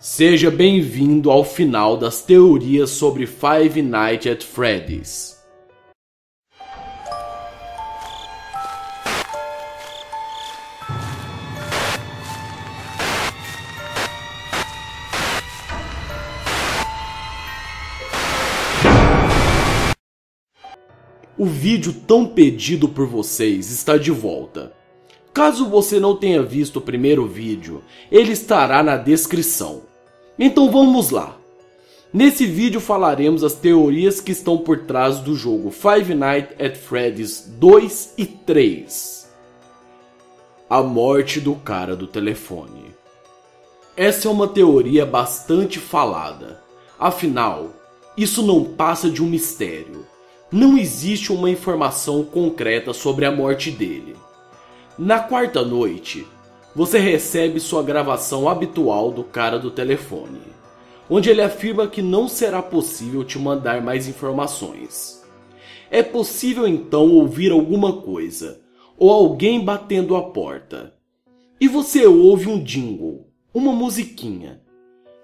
Seja bem-vindo ao final das teorias sobre Five Nights at Freddy's. O vídeo tão pedido por vocês está de volta. Caso você não tenha visto o primeiro vídeo, ele estará na descrição. Então vamos lá. Nesse vídeo falaremos as teorias que estão por trás do jogo Five Nights at Freddy's 2 e 3. A morte do cara do telefone. Essa é uma teoria bastante falada. Afinal, isso não passa de um mistério. Não existe uma informação concreta sobre a morte dele. Na quarta noite, você recebe sua gravação habitual do cara do telefone, onde ele afirma que não será possível te mandar mais informações. É possível então ouvir alguma coisa, ou alguém batendo a porta. E você ouve um jingle, uma musiquinha,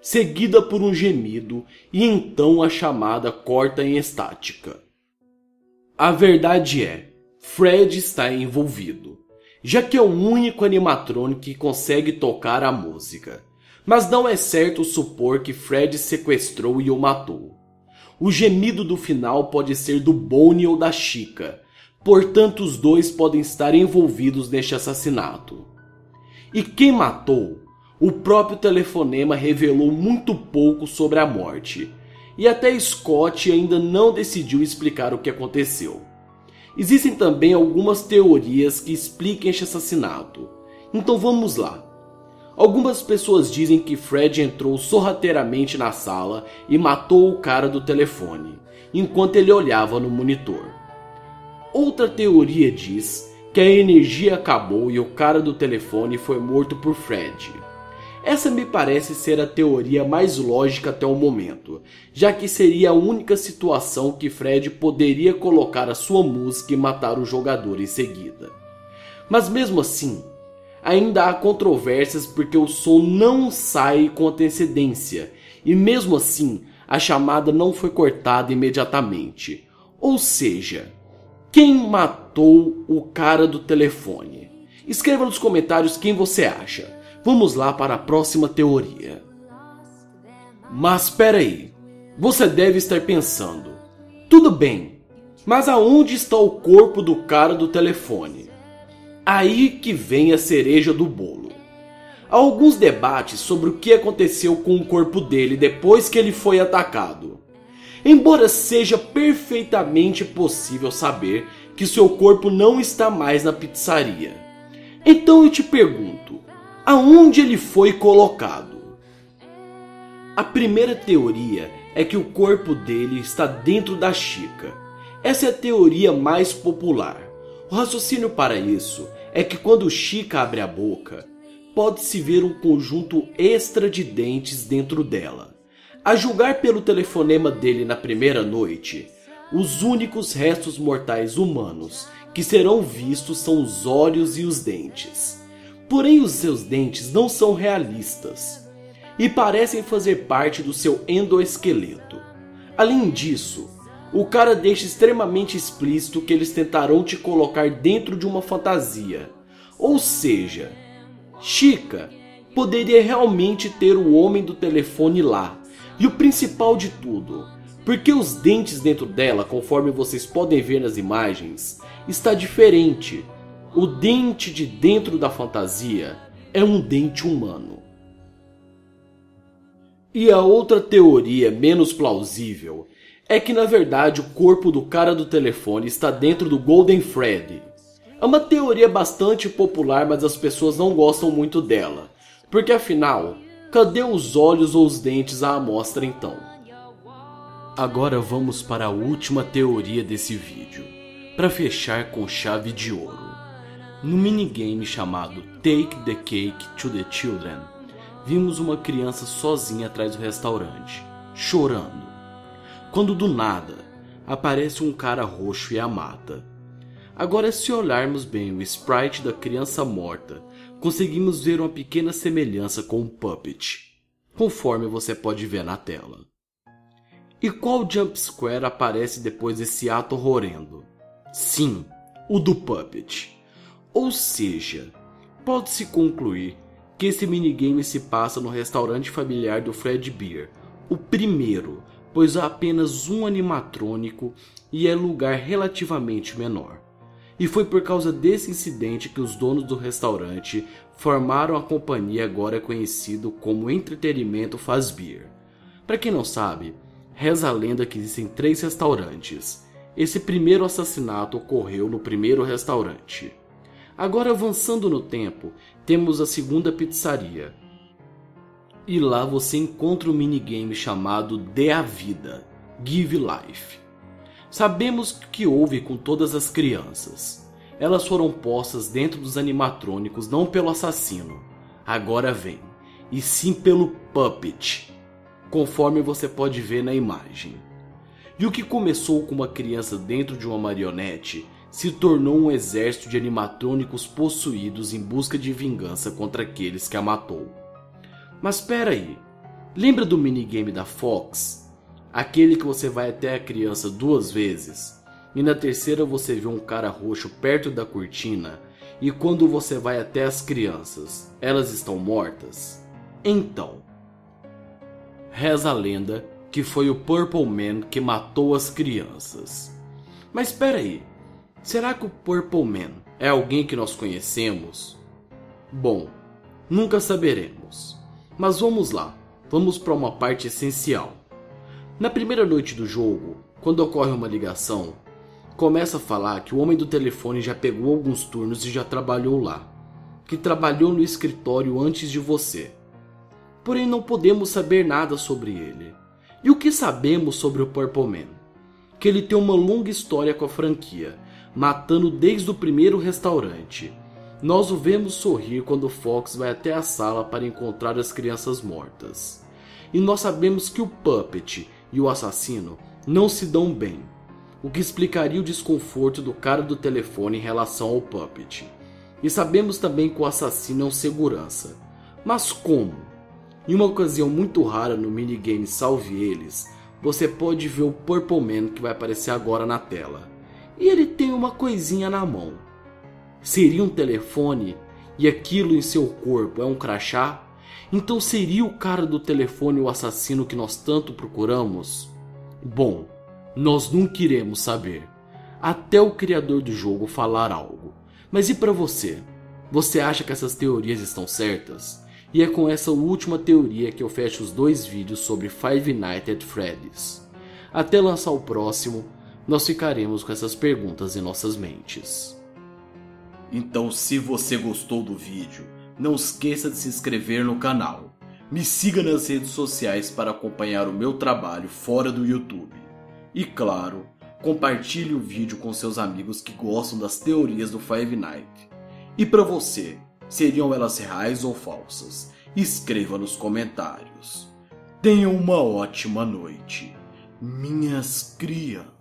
seguida por um gemido e então a chamada corta em estática. A verdade é, Fred está envolvido já que é o único animatrônico que consegue tocar a música. Mas não é certo supor que Fred sequestrou e o matou. O gemido do final pode ser do Bonnie ou da Chica, portanto os dois podem estar envolvidos neste assassinato. E quem matou? O próprio telefonema revelou muito pouco sobre a morte, e até Scott ainda não decidiu explicar o que aconteceu. Existem também algumas teorias que explicam este assassinato. Então vamos lá. Algumas pessoas dizem que Fred entrou sorrateiramente na sala e matou o cara do telefone, enquanto ele olhava no monitor. Outra teoria diz que a energia acabou e o cara do telefone foi morto por Fred. Essa me parece ser a teoria mais lógica até o momento, já que seria a única situação que Fred poderia colocar a sua música e matar o jogador em seguida. Mas mesmo assim, ainda há controvérsias porque o som não sai com antecedência, e mesmo assim, a chamada não foi cortada imediatamente. Ou seja, quem matou o cara do telefone? Escreva nos comentários quem você acha. Vamos lá para a próxima teoria. Mas espera aí, você deve estar pensando, tudo bem, mas aonde está o corpo do cara do telefone? Aí que vem a cereja do bolo. Há alguns debates sobre o que aconteceu com o corpo dele depois que ele foi atacado. Embora seja perfeitamente possível saber que seu corpo não está mais na pizzaria. Então eu te pergunto, aonde ele foi colocado. A primeira teoria é que o corpo dele está dentro da Chica. Essa é a teoria mais popular. O raciocínio para isso é que quando Chica abre a boca, pode-se ver um conjunto extra de dentes dentro dela. A julgar pelo telefonema dele na primeira noite, os únicos restos mortais humanos que serão vistos são os olhos e os dentes. Porém, os seus dentes não são realistas e parecem fazer parte do seu endoesqueleto. Além disso, o cara deixa extremamente explícito que eles tentarão te colocar dentro de uma fantasia. Ou seja, Chica poderia realmente ter o homem do telefone lá. E o principal de tudo, porque os dentes dentro dela, conforme vocês podem ver nas imagens, está diferente o dente de dentro da fantasia é um dente humano. E a outra teoria menos plausível é que na verdade o corpo do cara do telefone está dentro do Golden Freddy. É uma teoria bastante popular, mas as pessoas não gostam muito dela, porque afinal, cadê os olhos ou os dentes à amostra então? Agora vamos para a última teoria desse vídeo, para fechar com chave de ouro. No minigame chamado Take the Cake to the Children, vimos uma criança sozinha atrás do restaurante, chorando. Quando do nada aparece um cara roxo e a mata. Agora, se olharmos bem o sprite da criança morta, conseguimos ver uma pequena semelhança com o Puppet. conforme você pode ver na tela. E qual jump square aparece depois desse ato horrendo? Sim, o do Puppet. Ou seja, pode-se concluir que esse minigame se passa no restaurante familiar do Fred Beer, o primeiro, pois há apenas um animatrônico e é lugar relativamente menor. E foi por causa desse incidente que os donos do restaurante formaram a companhia agora conhecido como Entretenimento Fazbear. Para quem não sabe, reza a lenda que existem três restaurantes. Esse primeiro assassinato ocorreu no primeiro restaurante. Agora avançando no tempo, temos a segunda pizzaria. E lá você encontra um minigame chamado Dê a Vida, Give Life. Sabemos que houve com todas as crianças. Elas foram postas dentro dos animatrônicos não pelo assassino, agora vem, e sim pelo puppet, conforme você pode ver na imagem. E o que começou com uma criança dentro de uma marionete se tornou um exército de animatrônicos possuídos em busca de vingança contra aqueles que a matou. Mas espera aí, lembra do minigame da Fox? Aquele que você vai até a criança duas vezes e na terceira você vê um cara roxo perto da cortina e quando você vai até as crianças, elas estão mortas? Então, reza a lenda que foi o Purple Man que matou as crianças. Mas espera aí, Será que o Purple Man é alguém que nós conhecemos? Bom, nunca saberemos. Mas vamos lá, vamos para uma parte essencial. Na primeira noite do jogo, quando ocorre uma ligação, começa a falar que o homem do telefone já pegou alguns turnos e já trabalhou lá, que trabalhou no escritório antes de você. Porém, não podemos saber nada sobre ele. E o que sabemos sobre o Purple Man? Que ele tem uma longa história com a franquia matando desde o primeiro restaurante. Nós o vemos sorrir quando Fox vai até a sala para encontrar as crianças mortas. E nós sabemos que o Puppet e o assassino não se dão bem, o que explicaria o desconforto do cara do telefone em relação ao Puppet. E sabemos também que o assassino é um segurança. Mas como? Em uma ocasião muito rara no minigame Salve Eles, você pode ver o Purple Man que vai aparecer agora na tela e ele tem uma coisinha na mão. Seria um telefone e aquilo em seu corpo é um crachá? Então seria o cara do telefone o assassino que nós tanto procuramos? Bom, nós nunca iremos saber, até o criador do jogo falar algo. Mas e para você? Você acha que essas teorias estão certas? E é com essa última teoria que eu fecho os dois vídeos sobre Five Nights at Freddy's. Até lançar o próximo, nós ficaremos com essas perguntas em nossas mentes. Então, se você gostou do vídeo, não esqueça de se inscrever no canal. Me siga nas redes sociais para acompanhar o meu trabalho fora do YouTube. E claro, compartilhe o vídeo com seus amigos que gostam das teorias do Five Nights. E para você, seriam elas reais ou falsas? Escreva nos comentários. Tenham uma ótima noite, minhas crianças.